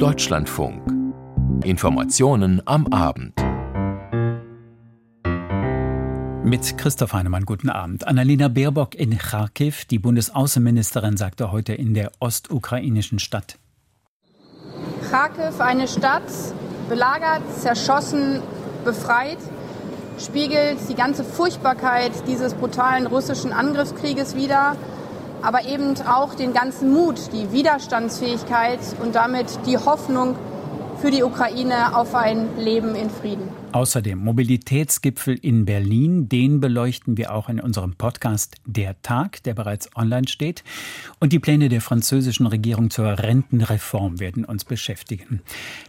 Deutschlandfunk. Informationen am Abend. Mit Christoph Heinemann, guten Abend. Annalena Baerbock in Kharkiv, die Bundesaußenministerin, sagte heute in der ostukrainischen Stadt. Kharkiv, eine Stadt, belagert, zerschossen, befreit, spiegelt die ganze Furchtbarkeit dieses brutalen russischen Angriffskrieges wider aber eben auch den ganzen Mut, die Widerstandsfähigkeit und damit die Hoffnung für die Ukraine auf ein Leben in Frieden. Außerdem Mobilitätsgipfel in Berlin, den beleuchten wir auch in unserem Podcast Der Tag, der bereits online steht. Und die Pläne der französischen Regierung zur Rentenreform werden uns beschäftigen.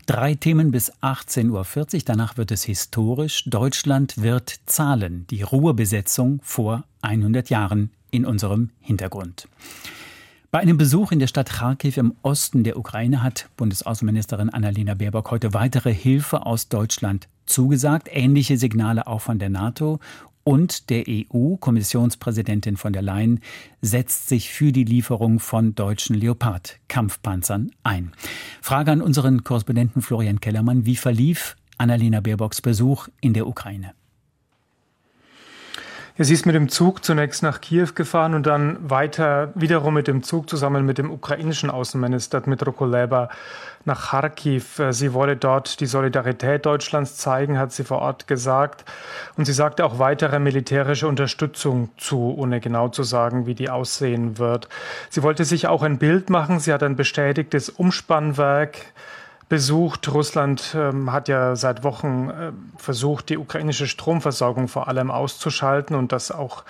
Drei Themen bis 18.40 Uhr, danach wird es historisch. Deutschland wird zahlen, die Ruhebesetzung vor 100 Jahren in unserem Hintergrund. Bei einem Besuch in der Stadt Kharkiv im Osten der Ukraine hat Bundesaußenministerin Annalena Baerbock heute weitere Hilfe aus Deutschland zugesagt. Ähnliche Signale auch von der NATO. Und der EU-Kommissionspräsidentin von der Leyen setzt sich für die Lieferung von deutschen Leopard-Kampfpanzern ein. Frage an unseren Korrespondenten Florian Kellermann. Wie verlief Annalena Baerbocks Besuch in der Ukraine? Sie ist mit dem Zug zunächst nach Kiew gefahren und dann weiter wiederum mit dem Zug zusammen mit dem ukrainischen Außenminister Dmytro Kuleba nach Kharkiv. Sie wolle dort die Solidarität Deutschlands zeigen, hat sie vor Ort gesagt. Und sie sagte auch weitere militärische Unterstützung zu, ohne genau zu sagen, wie die aussehen wird. Sie wollte sich auch ein Bild machen. Sie hat ein bestätigtes Umspannwerk besucht. Russland ähm, hat ja seit Wochen äh, versucht, die ukrainische Stromversorgung vor allem auszuschalten und das auch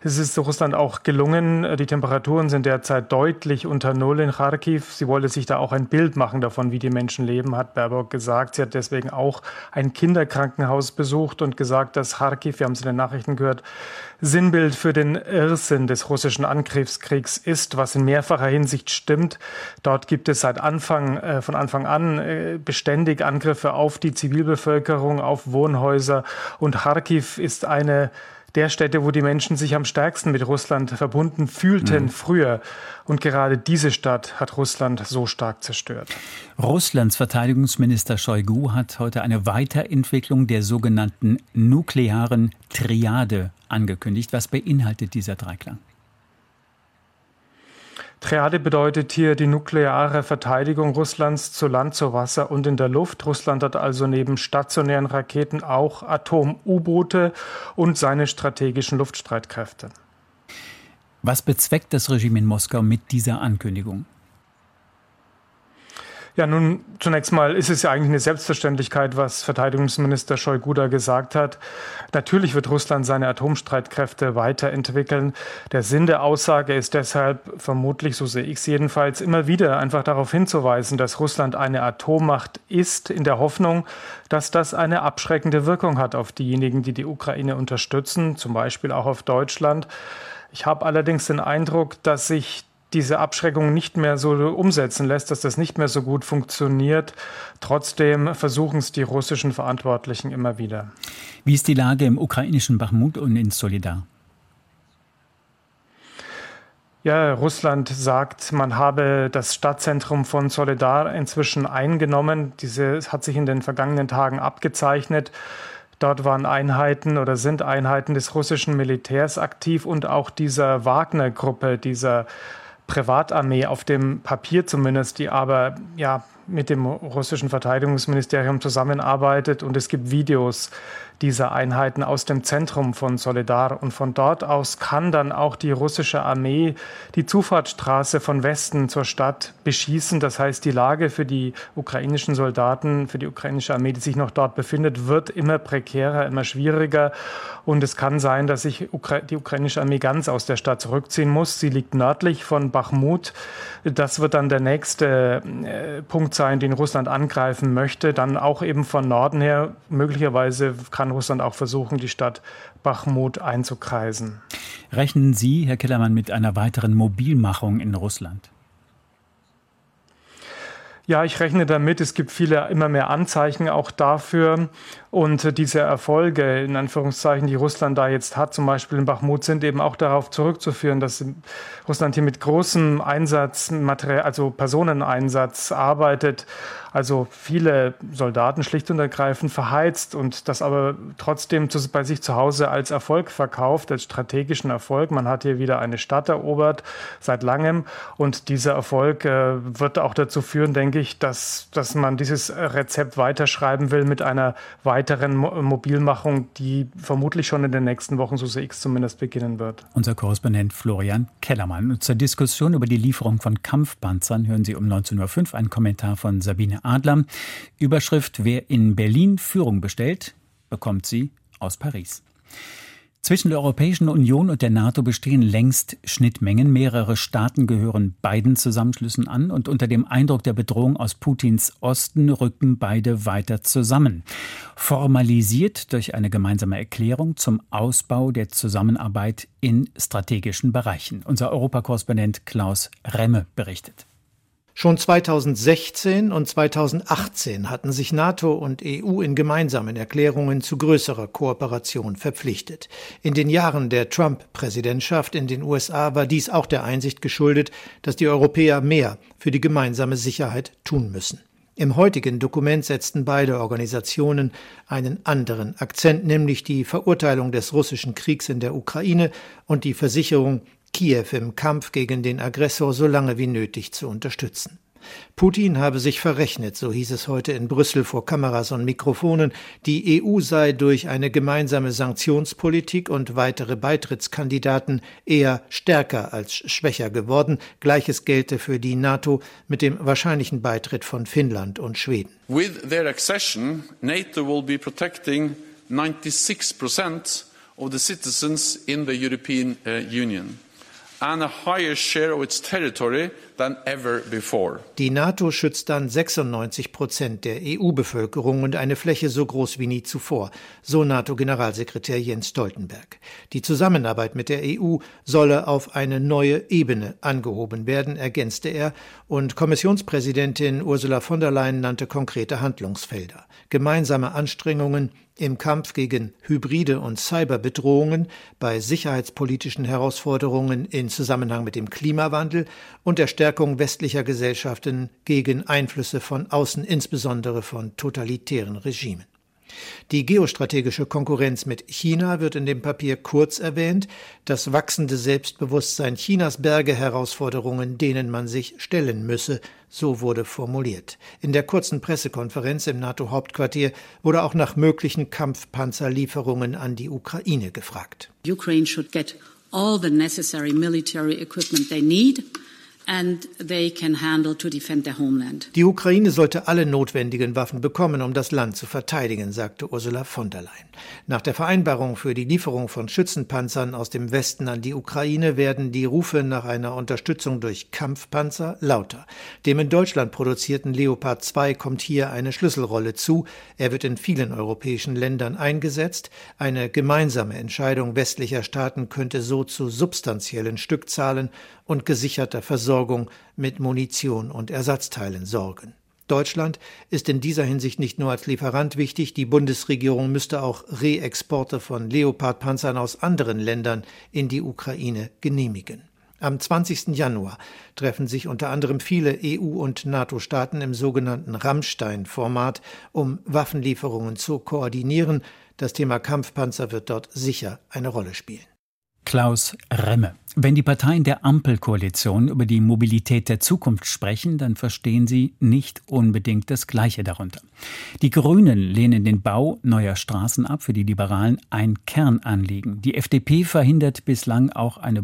es ist Russland auch gelungen. Die Temperaturen sind derzeit deutlich unter Null in Kharkiv. Sie wollte sich da auch ein Bild machen davon, wie die Menschen leben, hat Baerbock gesagt. Sie hat deswegen auch ein Kinderkrankenhaus besucht und gesagt, dass Kharkiv, wir haben es in den Nachrichten gehört, Sinnbild für den Irrsinn des russischen Angriffskriegs ist, was in mehrfacher Hinsicht stimmt. Dort gibt es seit Anfang, äh, von Anfang an äh, beständig Angriffe auf die Zivilbevölkerung, auf Wohnhäuser und Kharkiv ist eine der Städte, wo die Menschen sich am stärksten mit Russland verbunden fühlten mhm. früher. Und gerade diese Stadt hat Russland so stark zerstört. Russlands Verteidigungsminister Shoigu hat heute eine Weiterentwicklung der sogenannten nuklearen Triade angekündigt. Was beinhaltet dieser Dreiklang? Triade bedeutet hier die nukleare Verteidigung Russlands zu Land, zu Wasser und in der Luft. Russland hat also neben stationären Raketen auch Atom-U-Boote und seine strategischen Luftstreitkräfte. Was bezweckt das Regime in Moskau mit dieser Ankündigung? Ja, nun, zunächst mal ist es ja eigentlich eine Selbstverständlichkeit, was Verteidigungsminister Shoigu da gesagt hat. Natürlich wird Russland seine Atomstreitkräfte weiterentwickeln. Der Sinn der Aussage ist deshalb vermutlich, so sehe ich es jedenfalls, immer wieder einfach darauf hinzuweisen, dass Russland eine Atommacht ist, in der Hoffnung, dass das eine abschreckende Wirkung hat auf diejenigen, die die Ukraine unterstützen, zum Beispiel auch auf Deutschland. Ich habe allerdings den Eindruck, dass sich diese Abschreckung nicht mehr so umsetzen lässt, dass das nicht mehr so gut funktioniert. Trotzdem versuchen es die russischen Verantwortlichen immer wieder. Wie ist die Lage im ukrainischen Bachmut und in Solidar? Ja, Russland sagt, man habe das Stadtzentrum von Solidar inzwischen eingenommen. Diese hat sich in den vergangenen Tagen abgezeichnet. Dort waren Einheiten oder sind Einheiten des russischen Militärs aktiv und auch dieser Wagner-Gruppe, dieser Privatarmee auf dem Papier zumindest, die aber ja mit dem russischen Verteidigungsministerium zusammenarbeitet. Und es gibt Videos dieser Einheiten aus dem Zentrum von Solidar. Und von dort aus kann dann auch die russische Armee die Zufahrtsstraße von Westen zur Stadt beschießen. Das heißt, die Lage für die ukrainischen Soldaten, für die ukrainische Armee, die sich noch dort befindet, wird immer prekärer, immer schwieriger. Und es kann sein, dass sich die ukrainische Armee ganz aus der Stadt zurückziehen muss. Sie liegt nördlich von Bachmut. Das wird dann der nächste äh, Punkt sein, den Russland angreifen möchte. Dann auch eben von Norden her. Möglicherweise kann kann Russland auch versuchen, die Stadt Bachmut einzukreisen. Rechnen Sie, Herr Kellermann, mit einer weiteren Mobilmachung in Russland? Ja, ich rechne damit. Es gibt viele immer mehr Anzeichen auch dafür. Und diese Erfolge, in Anführungszeichen, die Russland da jetzt hat, zum Beispiel in Bachmut, sind eben auch darauf zurückzuführen, dass Russland hier mit großem Einsatz, Material, also Personeneinsatz arbeitet, also viele Soldaten schlicht und ergreifend verheizt und das aber trotzdem zu, bei sich zu Hause als Erfolg verkauft, als strategischen Erfolg. Man hat hier wieder eine Stadt erobert seit langem und dieser Erfolg äh, wird auch dazu führen, denke ich, dass, dass man dieses Rezept weiterschreiben will mit einer weiteren weiteren Mobilmachung, die vermutlich schon in den nächsten Wochen, so sehe ich es zumindest, beginnen wird. Unser Korrespondent Florian Kellermann. Und zur Diskussion über die Lieferung von Kampfpanzern hören Sie um 19.05 Uhr einen Kommentar von Sabine Adler. Überschrift Wer in Berlin Führung bestellt, bekommt sie aus Paris. Zwischen der Europäischen Union und der NATO bestehen längst Schnittmengen. Mehrere Staaten gehören beiden Zusammenschlüssen an und unter dem Eindruck der Bedrohung aus Putins Osten rücken beide weiter zusammen. Formalisiert durch eine gemeinsame Erklärung zum Ausbau der Zusammenarbeit in strategischen Bereichen. Unser Europakorrespondent Klaus Remme berichtet. Schon 2016 und 2018 hatten sich NATO und EU in gemeinsamen Erklärungen zu größerer Kooperation verpflichtet. In den Jahren der Trump-Präsidentschaft in den USA war dies auch der Einsicht geschuldet, dass die Europäer mehr für die gemeinsame Sicherheit tun müssen. Im heutigen Dokument setzten beide Organisationen einen anderen Akzent, nämlich die Verurteilung des russischen Kriegs in der Ukraine und die Versicherung Kiew im Kampf gegen den Aggressor so lange wie nötig zu unterstützen. Putin habe sich verrechnet, so hieß es heute in Brüssel vor Kameras und Mikrofonen. Die EU sei durch eine gemeinsame Sanktionspolitik und weitere Beitrittskandidaten eher stärker als schwächer geworden. Gleiches gelte für die NATO mit dem wahrscheinlichen Beitritt von Finnland und Schweden. With their accession, NATO will be protecting 96% of the citizens in the European uh, Union and a higher share of its territory. Die NATO schützt dann 96 Prozent der EU-Bevölkerung und eine Fläche so groß wie nie zuvor, so NATO-Generalsekretär Jens Stoltenberg. Die Zusammenarbeit mit der EU solle auf eine neue Ebene angehoben werden, ergänzte er, und Kommissionspräsidentin Ursula von der Leyen nannte konkrete Handlungsfelder. Gemeinsame Anstrengungen im Kampf gegen hybride und Cyberbedrohungen, bei sicherheitspolitischen Herausforderungen in Zusammenhang mit dem Klimawandel und der Stärkung westlicher Gesellschaften gegen Einflüsse von außen, insbesondere von totalitären Regimen. Die geostrategische Konkurrenz mit China wird in dem Papier kurz erwähnt, das wachsende Selbstbewusstsein Chinas berge Herausforderungen, denen man sich stellen müsse, so wurde formuliert. In der kurzen Pressekonferenz im NATO-Hauptquartier wurde auch nach möglichen Kampfpanzerlieferungen an die Ukraine gefragt. Ukraine should get all the necessary military equipment they need die Ukraine sollte alle notwendigen Waffen bekommen, um das Land zu verteidigen, sagte Ursula von der Leyen. Nach der Vereinbarung für die Lieferung von Schützenpanzern aus dem Westen an die Ukraine werden die Rufe nach einer Unterstützung durch Kampfpanzer lauter. Dem in Deutschland produzierten Leopard 2 kommt hier eine Schlüsselrolle zu. Er wird in vielen europäischen Ländern eingesetzt. Eine gemeinsame Entscheidung westlicher Staaten könnte so zu substanziellen Stückzahlen und gesicherter Versorgung mit Munition und Ersatzteilen sorgen. Deutschland ist in dieser Hinsicht nicht nur als Lieferant wichtig, die Bundesregierung müsste auch Reexporte von Leopardpanzern aus anderen Ländern in die Ukraine genehmigen. Am 20. Januar treffen sich unter anderem viele EU- und NATO-Staaten im sogenannten Rammstein-Format, um Waffenlieferungen zu koordinieren. Das Thema Kampfpanzer wird dort sicher eine Rolle spielen. Klaus Remme. Wenn die Parteien der Ampelkoalition über die Mobilität der Zukunft sprechen, dann verstehen sie nicht unbedingt das Gleiche darunter. Die Grünen lehnen den Bau neuer Straßen ab, für die Liberalen ein Kernanliegen. Die FDP verhindert bislang auch eine,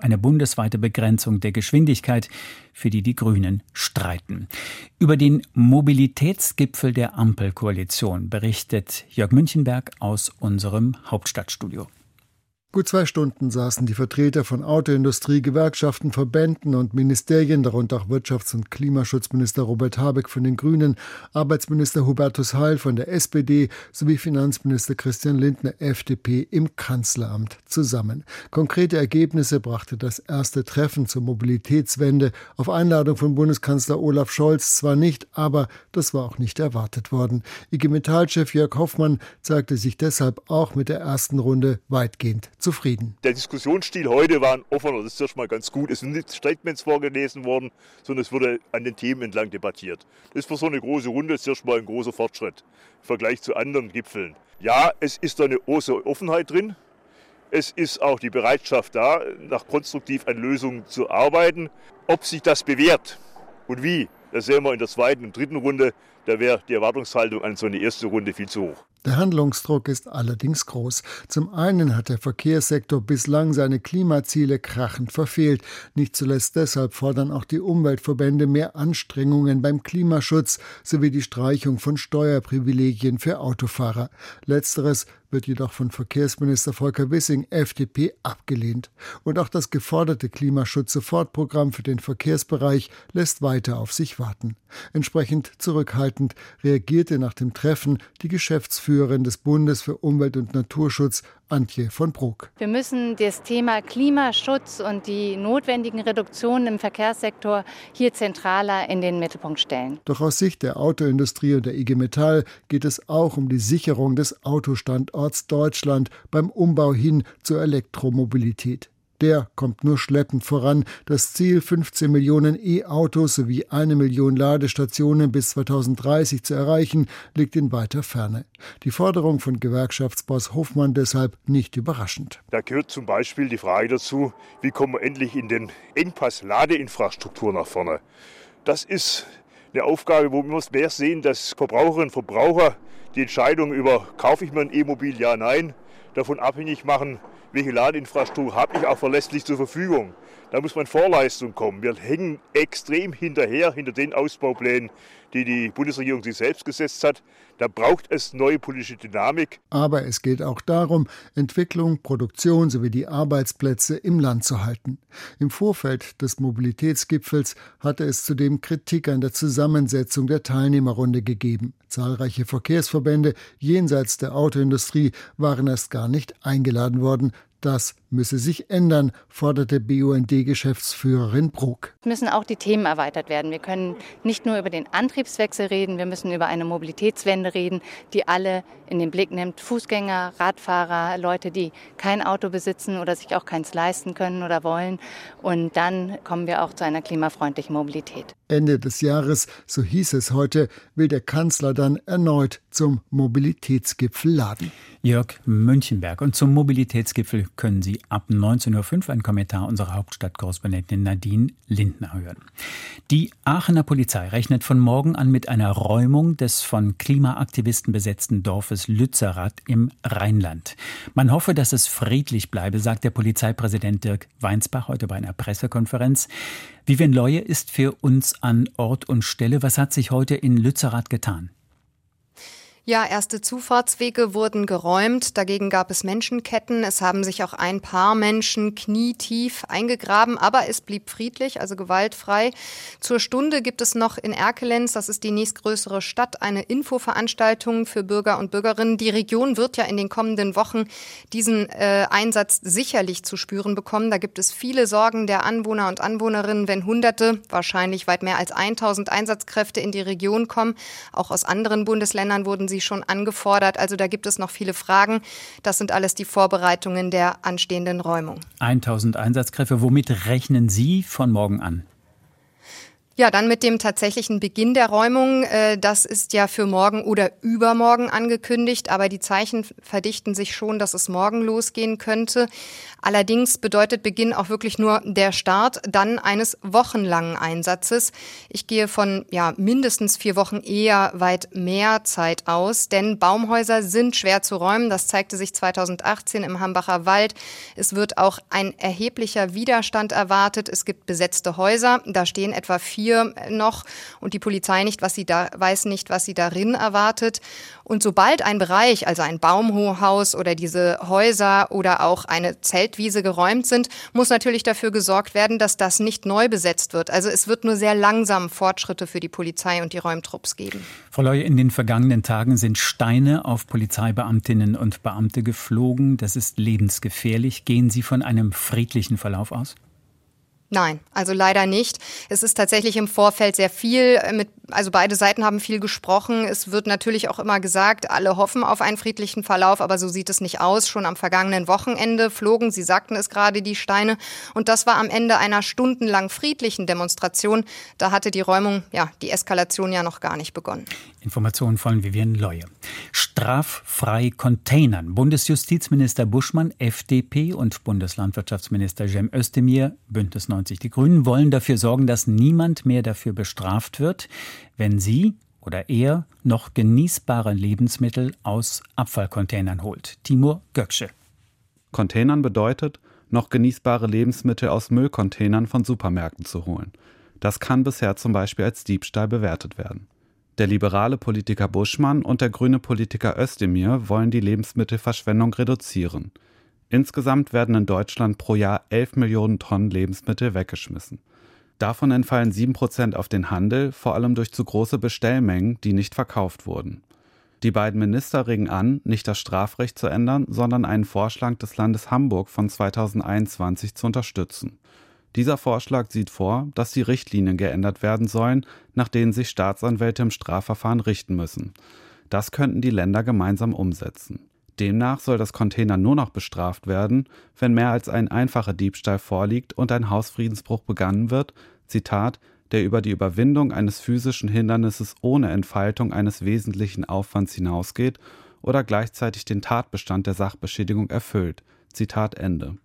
eine bundesweite Begrenzung der Geschwindigkeit, für die die Grünen streiten. Über den Mobilitätsgipfel der Ampelkoalition berichtet Jörg Münchenberg aus unserem Hauptstadtstudio. Gut zwei Stunden saßen die Vertreter von Autoindustrie, Gewerkschaften, Verbänden und Ministerien, darunter auch Wirtschafts- und Klimaschutzminister Robert Habeck von den Grünen, Arbeitsminister Hubertus Heil von der SPD sowie Finanzminister Christian Lindner FDP im Kanzleramt zusammen. Konkrete Ergebnisse brachte das erste Treffen zur Mobilitätswende auf Einladung von Bundeskanzler Olaf Scholz zwar nicht, aber das war auch nicht erwartet worden. IG Metall-Chef Jörg Hoffmann zeigte sich deshalb auch mit der ersten Runde weitgehend zufrieden. Der Diskussionsstil heute war ein offener, das ist erstmal ganz gut. Es sind nicht Statements vorgelesen worden, sondern es wurde an den Themen entlang debattiert. Das ist für so eine große Runde zuerst mal ein großer Fortschritt im Vergleich zu anderen Gipfeln. Ja, es ist da eine große Offenheit drin. Es ist auch die Bereitschaft da, nach konstruktiv an Lösungen zu arbeiten. Ob sich das bewährt und wie, das sehen wir in der zweiten und dritten Runde. Da wäre die Erwartungshaltung an so eine erste Runde viel zu hoch. Der Handlungsdruck ist allerdings groß. Zum einen hat der Verkehrssektor bislang seine Klimaziele krachend verfehlt. Nicht zuletzt deshalb fordern auch die Umweltverbände mehr Anstrengungen beim Klimaschutz sowie die Streichung von Steuerprivilegien für Autofahrer. Letzteres wird jedoch von Verkehrsminister Volker Wissing FDP abgelehnt. Und auch das geforderte Klimaschutz-Sofortprogramm für den Verkehrsbereich lässt weiter auf sich warten. Entsprechend zurückhaltend reagierte nach dem Treffen die Geschäftsführerin des Bundes für Umwelt und Naturschutz, Antje von Bruck. Wir müssen das Thema Klimaschutz und die notwendigen Reduktionen im Verkehrssektor hier zentraler in den Mittelpunkt stellen. Doch aus Sicht der Autoindustrie und der IG Metall geht es auch um die Sicherung des Autostandorts Deutschland beim Umbau hin zur Elektromobilität. Der kommt nur schleppend voran. Das Ziel, 15 Millionen E-Autos sowie eine Million Ladestationen bis 2030 zu erreichen, liegt in weiter Ferne. Die Forderung von Gewerkschaftsboss Hofmann deshalb nicht überraschend. Da gehört zum Beispiel die Frage dazu, wie kommen wir endlich in den Engpass Ladeinfrastruktur nach vorne. Das ist eine Aufgabe, wo wir mehr sehen, dass Verbraucherinnen und Verbraucher die Entscheidung über kaufe ich mir ein E-Mobil, ja, nein, davon abhängig machen, welche Ladeinfrastruktur habe ich auch verlässlich zur Verfügung. Da muss man Vorleistung kommen. Wir hängen extrem hinterher, hinter den Ausbauplänen, die die Bundesregierung sich selbst gesetzt hat. Da braucht es neue politische Dynamik. Aber es geht auch darum, Entwicklung, Produktion sowie die Arbeitsplätze im Land zu halten. Im Vorfeld des Mobilitätsgipfels hatte es zudem Kritik an der Zusammensetzung der Teilnehmerrunde gegeben. Zahlreiche Verkehrsverbände jenseits der Autoindustrie waren erst gar nicht eingeladen worden. Das müsse sich ändern, forderte BUND-Geschäftsführerin Bruck. Es müssen auch die Themen erweitert werden. Wir können nicht nur über den Antriebswechsel reden, wir müssen über eine Mobilitätswende reden, die alle in den Blick nimmt. Fußgänger, Radfahrer, Leute, die kein Auto besitzen oder sich auch keins leisten können oder wollen. Und dann kommen wir auch zu einer klimafreundlichen Mobilität. Ende des Jahres, so hieß es heute, will der Kanzler dann erneut zum Mobilitätsgipfel laden. Jörg Münchenberg. Und zum Mobilitätsgipfel können Sie ab 19.05 Uhr einen Kommentar unserer Hauptstadtkorrespondentin Nadine Lindner hören. Die Aachener Polizei rechnet von morgen an mit einer Räumung des von Klimaaktivisten besetzten Dorfes Lützerath im Rheinland. Man hoffe, dass es friedlich bleibe, sagt der Polizeipräsident Dirk Weinsbach heute bei einer Pressekonferenz. Vivian Leue ist für uns an Ort und Stelle. Was hat sich heute in Lützerath getan? Ja, erste Zufahrtswege wurden geräumt. Dagegen gab es Menschenketten. Es haben sich auch ein paar Menschen knietief eingegraben, aber es blieb friedlich, also gewaltfrei. Zur Stunde gibt es noch in Erkelenz, das ist die nächstgrößere Stadt, eine Infoveranstaltung für Bürger und Bürgerinnen. Die Region wird ja in den kommenden Wochen diesen äh, Einsatz sicherlich zu spüren bekommen. Da gibt es viele Sorgen der Anwohner und Anwohnerinnen, wenn Hunderte, wahrscheinlich weit mehr als 1000 Einsatzkräfte in die Region kommen. Auch aus anderen Bundesländern wurden Sie schon angefordert. Also da gibt es noch viele Fragen. Das sind alles die Vorbereitungen der anstehenden Räumung. 1000 Einsatzkräfte. Womit rechnen Sie von morgen an? Ja, dann mit dem tatsächlichen Beginn der Räumung. Äh, das ist ja für morgen oder übermorgen angekündigt, aber die Zeichen verdichten sich schon, dass es morgen losgehen könnte. Allerdings bedeutet Beginn auch wirklich nur der Start dann eines wochenlangen Einsatzes. Ich gehe von ja mindestens vier Wochen eher weit mehr Zeit aus, denn Baumhäuser sind schwer zu räumen. Das zeigte sich 2018 im Hambacher Wald. Es wird auch ein erheblicher Widerstand erwartet. Es gibt besetzte Häuser. Da stehen etwa vier Papier noch und die Polizei nicht, was sie da weiß nicht, was sie darin erwartet. Und sobald ein Bereich, also ein Baumhaus oder diese Häuser oder auch eine Zeltwiese geräumt sind, muss natürlich dafür gesorgt werden, dass das nicht neu besetzt wird. Also es wird nur sehr langsam Fortschritte für die Polizei und die Räumtrupps geben. Frau Leue, in den vergangenen Tagen sind Steine auf Polizeibeamtinnen und Beamte geflogen. Das ist lebensgefährlich. Gehen Sie von einem friedlichen Verlauf aus? Nein, also leider nicht. Es ist tatsächlich im Vorfeld sehr viel äh, mit, also beide Seiten haben viel gesprochen. Es wird natürlich auch immer gesagt, alle hoffen auf einen friedlichen Verlauf, aber so sieht es nicht aus. Schon am vergangenen Wochenende flogen, Sie sagten es gerade, die Steine. Und das war am Ende einer stundenlang friedlichen Demonstration. Da hatte die Räumung, ja, die Eskalation ja noch gar nicht begonnen. Informationen von Vivian Leue. Straffrei Containern. Bundesjustizminister Buschmann, FDP und Bundeslandwirtschaftsminister Cem Özdemir, Bündnis 90 Die Grünen, wollen dafür sorgen, dass niemand mehr dafür bestraft wird, wenn sie oder er noch genießbare Lebensmittel aus Abfallcontainern holt. Timur Göksche. Containern bedeutet, noch genießbare Lebensmittel aus Müllcontainern von Supermärkten zu holen. Das kann bisher zum Beispiel als Diebstahl bewertet werden. Der liberale Politiker Buschmann und der grüne Politiker Özdemir wollen die Lebensmittelverschwendung reduzieren. Insgesamt werden in Deutschland pro Jahr 11 Millionen Tonnen Lebensmittel weggeschmissen. Davon entfallen 7 Prozent auf den Handel, vor allem durch zu große Bestellmengen, die nicht verkauft wurden. Die beiden Minister regen an, nicht das Strafrecht zu ändern, sondern einen Vorschlag des Landes Hamburg von 2021 zu unterstützen. Dieser Vorschlag sieht vor, dass die Richtlinien geändert werden sollen, nach denen sich Staatsanwälte im Strafverfahren richten müssen. Das könnten die Länder gemeinsam umsetzen. Demnach soll das Container nur noch bestraft werden, wenn mehr als ein einfacher Diebstahl vorliegt und ein Hausfriedensbruch begangen wird, Zitat, der über die Überwindung eines physischen Hindernisses ohne Entfaltung eines wesentlichen Aufwands hinausgeht oder gleichzeitig den Tatbestand der Sachbeschädigung erfüllt. Zitat Ende.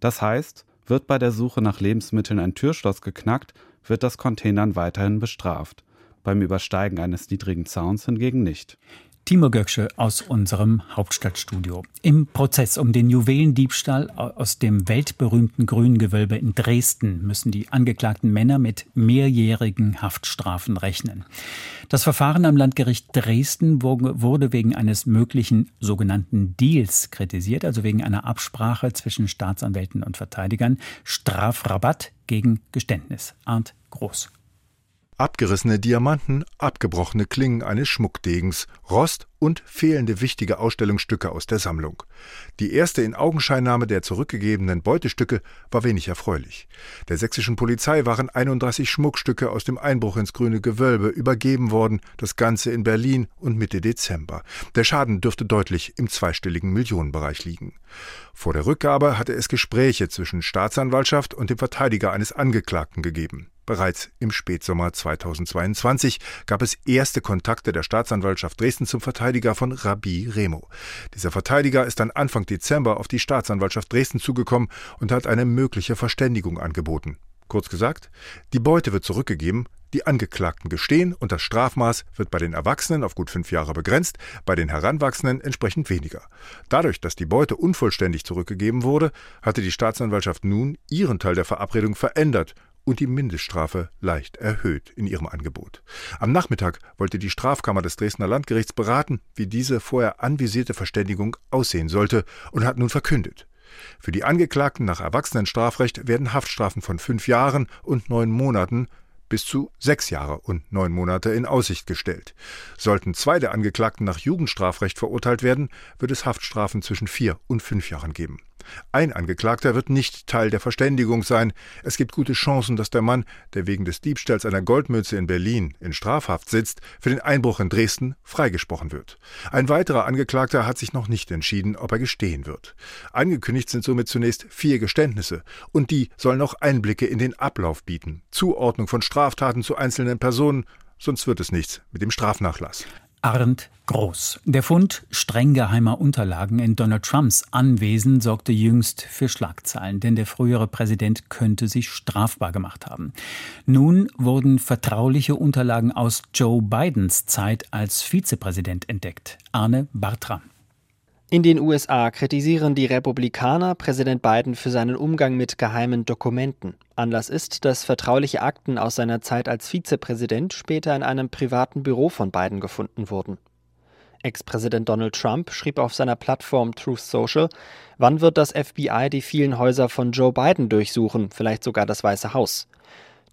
Das heißt, wird bei der Suche nach Lebensmitteln ein Türschloss geknackt, wird das Containern weiterhin bestraft. Beim Übersteigen eines niedrigen Zauns hingegen nicht. Timo Göcksche aus unserem Hauptstadtstudio. Im Prozess um den Juwelendiebstahl aus dem weltberühmten Grüngewölbe in Dresden müssen die angeklagten Männer mit mehrjährigen Haftstrafen rechnen. Das Verfahren am Landgericht Dresden wurde wegen eines möglichen sogenannten Deals kritisiert, also wegen einer Absprache zwischen Staatsanwälten und Verteidigern. Strafrabatt gegen Geständnis. Arndt Groß. Abgerissene Diamanten, abgebrochene Klingen eines Schmuckdegens, Rost und fehlende wichtige Ausstellungsstücke aus der Sammlung. Die erste Inaugenscheinnahme der zurückgegebenen Beutestücke war wenig erfreulich. Der sächsischen Polizei waren 31 Schmuckstücke aus dem Einbruch ins grüne Gewölbe übergeben worden, das Ganze in Berlin und Mitte Dezember. Der Schaden dürfte deutlich im zweistelligen Millionenbereich liegen. Vor der Rückgabe hatte es Gespräche zwischen Staatsanwaltschaft und dem Verteidiger eines Angeklagten gegeben. Bereits im Spätsommer 2022 gab es erste Kontakte der Staatsanwaltschaft Dresden zum Verteidiger von Rabbi Remo. Dieser Verteidiger ist dann Anfang Dezember auf die Staatsanwaltschaft Dresden zugekommen und hat eine mögliche Verständigung angeboten. Kurz gesagt, die Beute wird zurückgegeben, die Angeklagten gestehen und das Strafmaß wird bei den Erwachsenen auf gut fünf Jahre begrenzt, bei den Heranwachsenden entsprechend weniger. Dadurch, dass die Beute unvollständig zurückgegeben wurde, hatte die Staatsanwaltschaft nun ihren Teil der Verabredung verändert und die Mindeststrafe leicht erhöht in ihrem Angebot. Am Nachmittag wollte die Strafkammer des Dresdner Landgerichts beraten, wie diese vorher anvisierte Verständigung aussehen sollte und hat nun verkündet. Für die Angeklagten nach Erwachsenenstrafrecht werden Haftstrafen von fünf Jahren und neun Monaten bis zu sechs Jahre und neun Monate in Aussicht gestellt. Sollten zwei der Angeklagten nach Jugendstrafrecht verurteilt werden, wird es Haftstrafen zwischen vier und fünf Jahren geben. Ein Angeklagter wird nicht Teil der Verständigung sein. Es gibt gute Chancen, dass der Mann, der wegen des Diebstahls einer Goldmünze in Berlin in Strafhaft sitzt, für den Einbruch in Dresden freigesprochen wird. Ein weiterer Angeklagter hat sich noch nicht entschieden, ob er gestehen wird. Angekündigt sind somit zunächst vier Geständnisse, und die sollen auch Einblicke in den Ablauf bieten, Zuordnung von Straftaten zu einzelnen Personen, sonst wird es nichts mit dem Strafnachlass. Arndt Groß. Der Fund streng geheimer Unterlagen in Donald Trumps Anwesen sorgte jüngst für Schlagzeilen, denn der frühere Präsident könnte sich strafbar gemacht haben. Nun wurden vertrauliche Unterlagen aus Joe Bidens Zeit als Vizepräsident entdeckt. Arne Bartram. In den USA kritisieren die Republikaner Präsident Biden für seinen Umgang mit geheimen Dokumenten. Anlass ist, dass vertrauliche Akten aus seiner Zeit als Vizepräsident später in einem privaten Büro von Biden gefunden wurden. Ex-Präsident Donald Trump schrieb auf seiner Plattform Truth Social, wann wird das FBI die vielen Häuser von Joe Biden durchsuchen, vielleicht sogar das Weiße Haus.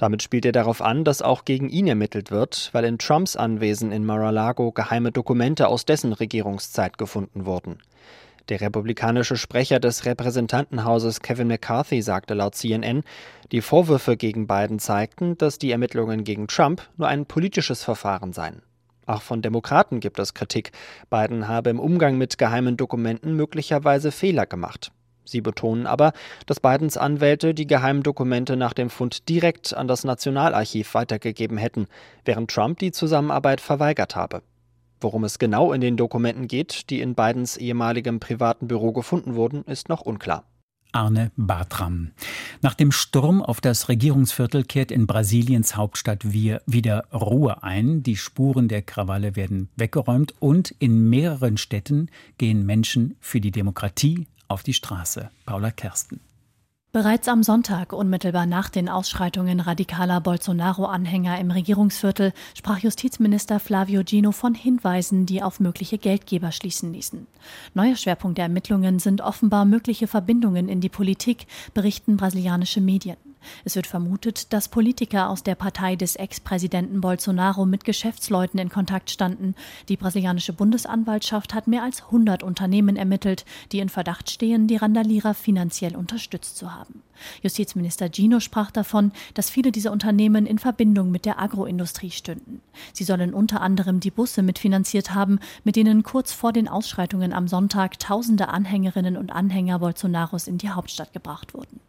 Damit spielt er darauf an, dass auch gegen ihn ermittelt wird, weil in Trumps Anwesen in Mar-a-Lago geheime Dokumente aus dessen Regierungszeit gefunden wurden. Der republikanische Sprecher des Repräsentantenhauses Kevin McCarthy sagte laut CNN, die Vorwürfe gegen Biden zeigten, dass die Ermittlungen gegen Trump nur ein politisches Verfahren seien. Auch von Demokraten gibt es Kritik. Biden habe im Umgang mit geheimen Dokumenten möglicherweise Fehler gemacht. Sie betonen aber, dass Bidens Anwälte die geheimen Dokumente nach dem Fund direkt an das Nationalarchiv weitergegeben hätten, während Trump die Zusammenarbeit verweigert habe. Worum es genau in den Dokumenten geht, die in Bidens ehemaligem privaten Büro gefunden wurden, ist noch unklar. Arne Bartram. Nach dem Sturm auf das Regierungsviertel kehrt in Brasiliens Hauptstadt wieder Ruhe ein. Die Spuren der Krawalle werden weggeräumt und in mehreren Städten gehen Menschen für die Demokratie auf die Straße. Paula Kersten. Bereits am Sonntag, unmittelbar nach den Ausschreitungen radikaler Bolsonaro-Anhänger im Regierungsviertel, sprach Justizminister Flavio Gino von Hinweisen, die auf mögliche Geldgeber schließen ließen. Neuer Schwerpunkt der Ermittlungen sind offenbar mögliche Verbindungen in die Politik, berichten brasilianische Medien. Es wird vermutet, dass Politiker aus der Partei des Ex-Präsidenten Bolsonaro mit Geschäftsleuten in Kontakt standen. Die brasilianische Bundesanwaltschaft hat mehr als 100 Unternehmen ermittelt, die in Verdacht stehen, die Randalierer finanziell unterstützt zu haben. Justizminister Gino sprach davon, dass viele dieser Unternehmen in Verbindung mit der Agroindustrie stünden. Sie sollen unter anderem die Busse mitfinanziert haben, mit denen kurz vor den Ausschreitungen am Sonntag tausende Anhängerinnen und Anhänger Bolsonaros in die Hauptstadt gebracht wurden.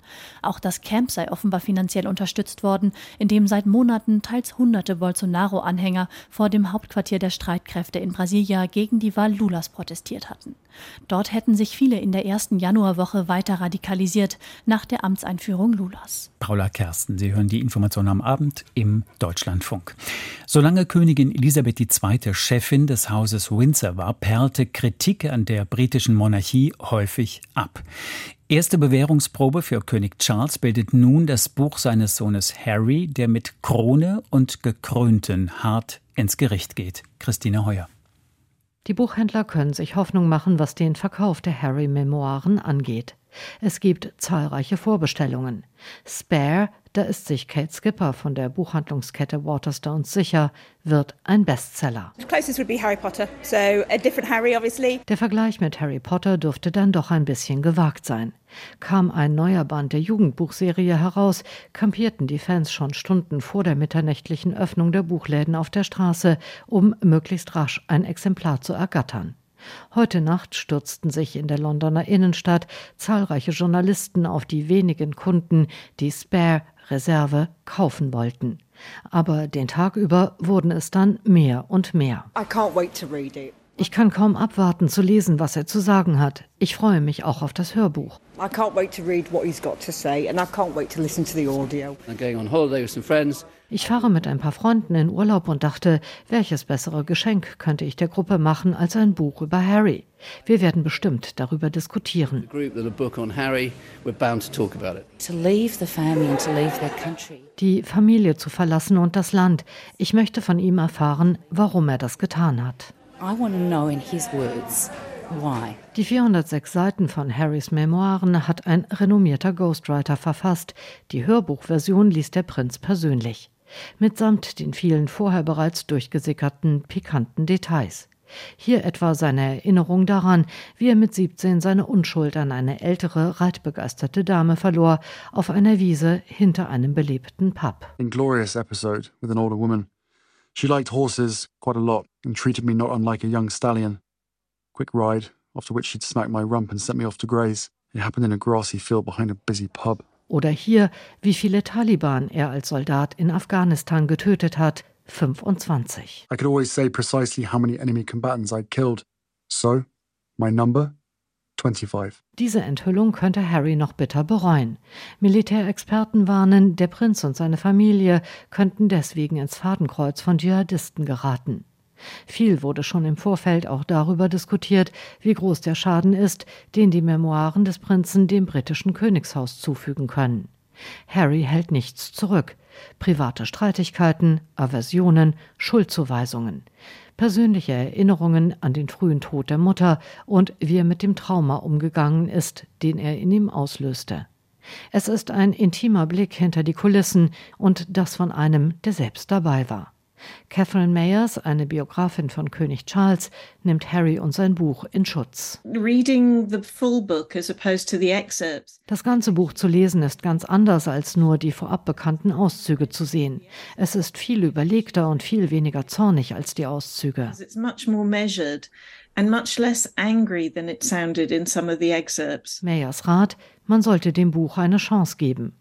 Auch das Camp sei offenbar finanziell unterstützt worden, in dem seit Monaten teils hunderte Bolsonaro-Anhänger vor dem Hauptquartier der Streitkräfte in Brasilia gegen die Wahl Lulas protestiert hatten. Dort hätten sich viele in der ersten Januarwoche weiter radikalisiert nach der Amtseinführung Lulas. Paula Kersten, Sie hören die Information am Abend im Deutschlandfunk. Solange Königin Elisabeth II. Chefin des Hauses Windsor war, perlte Kritik an der britischen Monarchie häufig ab. Erste Bewährungsprobe für König Charles bildet nun das Buch seines Sohnes Harry, der mit Krone und Gekrönten hart ins Gericht geht. Christine Heuer. Die Buchhändler können sich Hoffnung machen, was den Verkauf der Harry-Memoiren angeht. Es gibt zahlreiche Vorbestellungen. Spare, da ist sich Kate Skipper von der Buchhandlungskette Waterstones sicher, wird ein Bestseller. Der Vergleich mit Harry Potter dürfte dann doch ein bisschen gewagt sein. Kam ein neuer Band der Jugendbuchserie heraus, kampierten die Fans schon Stunden vor der mitternächtlichen Öffnung der Buchläden auf der Straße, um möglichst rasch ein Exemplar zu ergattern. Heute Nacht stürzten sich in der Londoner Innenstadt zahlreiche Journalisten auf die wenigen Kunden, die Spare Reserve kaufen wollten. Aber den Tag über wurden es dann mehr und mehr. Ich kann kaum abwarten zu lesen, was er zu sagen hat. Ich freue mich auch auf das Hörbuch. I can't wait to read what he's got to say and I can't wait to listen to the audio. I'm going on holiday with some friends. Ich fahre mit ein paar Freunden in Urlaub und dachte, welches bessere Geschenk könnte ich der Gruppe machen als ein Buch über Harry? Wir werden bestimmt darüber diskutieren. Die Familie zu verlassen und das Land. Ich möchte von ihm erfahren, warum er das getan hat. I want to know in his words why. Die 406 Seiten von Harrys Memoiren hat ein renommierter Ghostwriter verfasst. Die Hörbuchversion liest der Prinz persönlich. Mitsamt den vielen vorher bereits durchgesickerten pikanten Details. Hier etwa seine Erinnerung daran, wie er mit 17 seine Unschuld an eine ältere, reitbegeisterte Dame verlor, auf einer Wiese hinter einem belebten Pub. Inglorious episode with an older woman. She liked horses quite a lot and treated me not unlike a young stallion. Quick ride, after which she'd smack my rump and sent me off to graze. It happened in a grassy field behind a busy pub. Oder hier, wie viele Taliban er als Soldat in Afghanistan getötet hat. 25. I could always say precisely how many enemy combatants I'd killed. So, my number 25. Diese Enthüllung könnte Harry noch bitter bereuen. Militärexperten warnen, der Prinz und seine Familie könnten deswegen ins Fadenkreuz von Dschihadisten geraten. Viel wurde schon im Vorfeld auch darüber diskutiert, wie groß der Schaden ist, den die Memoiren des Prinzen dem britischen Königshaus zufügen können. Harry hält nichts zurück. Private Streitigkeiten, Aversionen, Schuldzuweisungen, persönliche Erinnerungen an den frühen Tod der Mutter und wie er mit dem Trauma umgegangen ist, den er in ihm auslöste. Es ist ein intimer Blick hinter die Kulissen und das von einem, der selbst dabei war. Catherine Mayers, eine Biografin von König Charles, nimmt Harry und sein Buch in Schutz. Das ganze Buch zu lesen ist ganz anders als nur die vorab bekannten Auszüge zu sehen. Es ist viel überlegter und viel weniger zornig als die Auszüge. Mayers Rat, man sollte dem Buch eine Chance geben.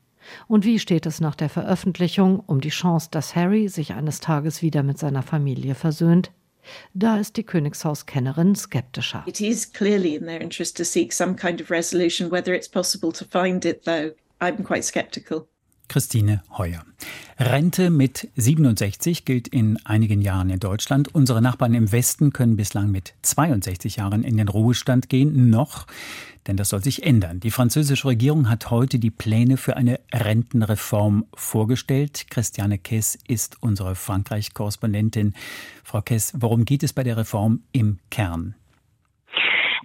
Und wie steht es nach der Veröffentlichung um die Chance, dass Harry sich eines Tages wieder mit seiner Familie versöhnt? Da ist die Königshauskennerin skeptischer. It is clearly in their interest to seek some kind of resolution. Whether it's possible to find it, though, I'm quite skeptical. Christine Heuer. Rente mit 67 gilt in einigen Jahren in Deutschland. Unsere Nachbarn im Westen können bislang mit 62 Jahren in den Ruhestand gehen. Noch denn das soll sich ändern. Die französische Regierung hat heute die Pläne für eine Rentenreform vorgestellt. Christiane Kess ist unsere Frankreich-Korrespondentin. Frau Kess, worum geht es bei der Reform im Kern?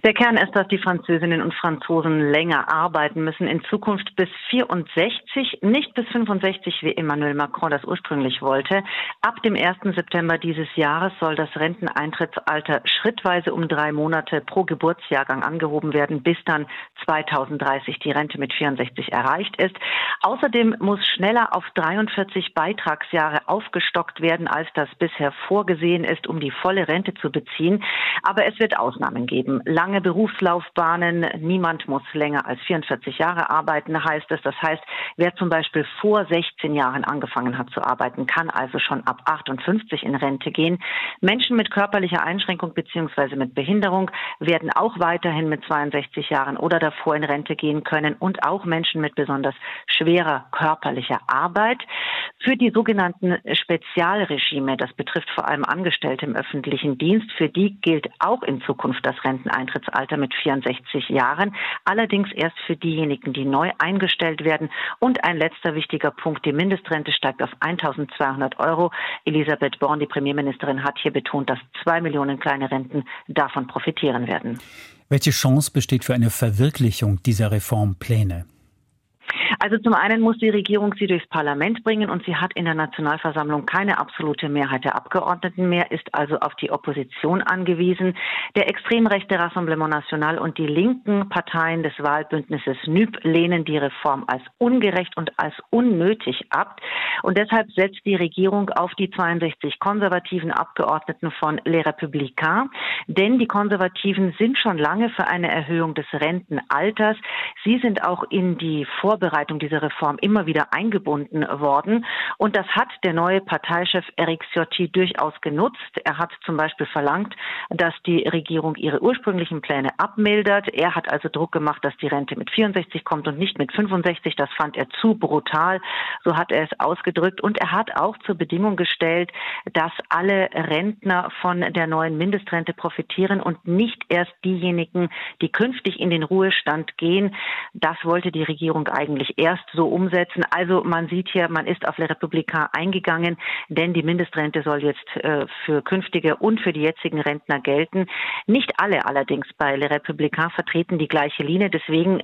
Der Kern ist, dass die Französinnen und Franzosen länger arbeiten müssen, in Zukunft bis 64, nicht bis 65, wie Emmanuel Macron das ursprünglich wollte. Ab dem 1. September dieses Jahres soll das Renteneintrittsalter schrittweise um drei Monate pro Geburtsjahrgang angehoben werden, bis dann 2030 die Rente mit 64 erreicht ist. Außerdem muss schneller auf 43 Beitragsjahre aufgestockt werden, als das bisher vorgesehen ist, um die volle Rente zu beziehen. Aber es wird Ausnahmen geben. Lang lange Berufslaufbahnen. Niemand muss länger als 44 Jahre arbeiten, heißt es. Das heißt, wer zum Beispiel vor 16 Jahren angefangen hat zu arbeiten, kann also schon ab 58 in Rente gehen. Menschen mit körperlicher Einschränkung bzw. mit Behinderung werden auch weiterhin mit 62 Jahren oder davor in Rente gehen können und auch Menschen mit besonders schwerer körperlicher Arbeit. Für die sogenannten Spezialregime, das betrifft vor allem Angestellte im öffentlichen Dienst, für die gilt auch in Zukunft das Renteneintritt Eintrittsalter mit 64 Jahren, allerdings erst für diejenigen, die neu eingestellt werden. Und ein letzter wichtiger Punkt, die Mindestrente steigt auf 1200 Euro. Elisabeth Born, die Premierministerin, hat hier betont, dass zwei Millionen kleine Renten davon profitieren werden. Welche Chance besteht für eine Verwirklichung dieser Reformpläne? Also zum einen muss die Regierung sie durchs Parlament bringen und sie hat in der Nationalversammlung keine absolute Mehrheit der Abgeordneten mehr, ist also auf die Opposition angewiesen. Der extrem rechte Rassemblement National und die linken Parteien des Wahlbündnisses NÜB lehnen die Reform als ungerecht und als unnötig ab. Und deshalb setzt die Regierung auf die 62 konservativen Abgeordneten von Les Républicains. Denn die Konservativen sind schon lange für eine Erhöhung des Rentenalters. Sie sind auch in die Vorbereitung Vorbereitung dieser Reform immer wieder eingebunden worden. Und das hat der neue Parteichef Eric Ciotti durchaus genutzt. Er hat zum Beispiel verlangt, dass die Regierung ihre ursprünglichen Pläne abmildert. Er hat also Druck gemacht, dass die Rente mit 64 kommt und nicht mit 65. Das fand er zu brutal. So hat er es ausgedrückt. Und er hat auch zur Bedingung gestellt, dass alle Rentner von der neuen Mindestrente profitieren und nicht erst diejenigen, die künftig in den Ruhestand gehen. Das wollte die Regierung eigentlich erst so umsetzen. Also man sieht hier, man ist auf Le Republika eingegangen, denn die Mindestrente soll jetzt äh, für künftige und für die jetzigen Rentner gelten. Nicht alle allerdings bei Le Republika vertreten die gleiche Linie. Deswegen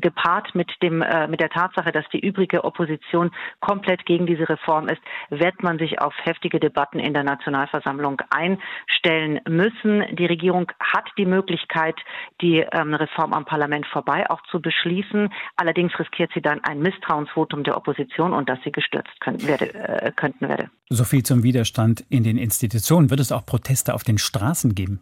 gepaart mit dem äh, mit der Tatsache, dass die übrige Opposition komplett gegen diese Reform ist, wird man sich auf heftige Debatten in der Nationalversammlung einstellen müssen. Die Regierung hat die Möglichkeit, die ähm, Reform am Parlament vorbei auch zu beschließen. Allerdings riskiert sie dann ein Misstrauensvotum der Opposition und dass sie gestürzt können, werde, äh, könnten werde. So viel zum Widerstand in den Institutionen. Wird es auch Proteste auf den Straßen geben?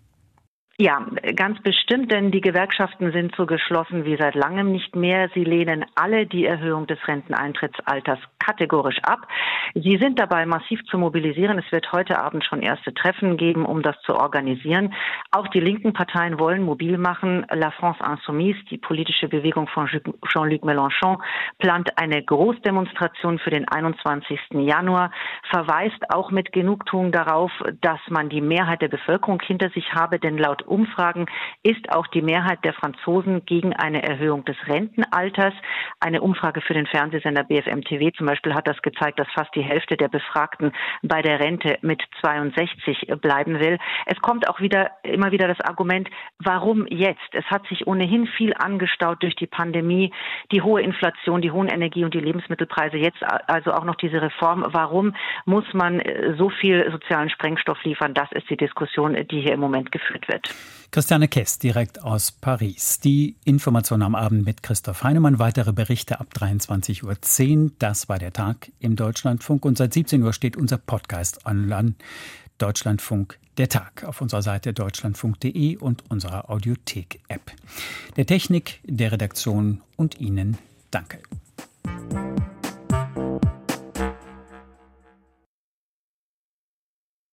Ja, ganz bestimmt, denn die Gewerkschaften sind so geschlossen wie seit langem nicht mehr. Sie lehnen alle die Erhöhung des Renteneintrittsalters kategorisch ab. Sie sind dabei massiv zu mobilisieren. Es wird heute Abend schon erste Treffen geben, um das zu organisieren. Auch die linken Parteien wollen mobil machen. La France Insoumise, die politische Bewegung von Jean-Luc Mélenchon, plant eine Großdemonstration für den 21. Januar, verweist auch mit Genugtuung darauf, dass man die Mehrheit der Bevölkerung hinter sich habe, denn laut Umfragen ist auch die Mehrheit der Franzosen gegen eine Erhöhung des Rentenalters. Eine Umfrage für den Fernsehsender BFM TV zum Beispiel hat das gezeigt, dass fast die Hälfte der Befragten bei der Rente mit 62 bleiben will. Es kommt auch wieder immer wieder das Argument, warum jetzt? Es hat sich ohnehin viel angestaut durch die Pandemie, die hohe Inflation, die hohen Energie- und die Lebensmittelpreise. Jetzt also auch noch diese Reform. Warum muss man so viel sozialen Sprengstoff liefern? Das ist die Diskussion, die hier im Moment geführt wird. Christiane Kess direkt aus Paris. Die Information am Abend mit Christoph Heinemann. Weitere Berichte ab 23.10 Uhr. Das war der Tag im Deutschlandfunk. Und seit 17 Uhr steht unser Podcast online. Deutschlandfunk der Tag auf unserer Seite deutschlandfunk.de und unserer Audiothek-App. Der Technik, der Redaktion und Ihnen danke.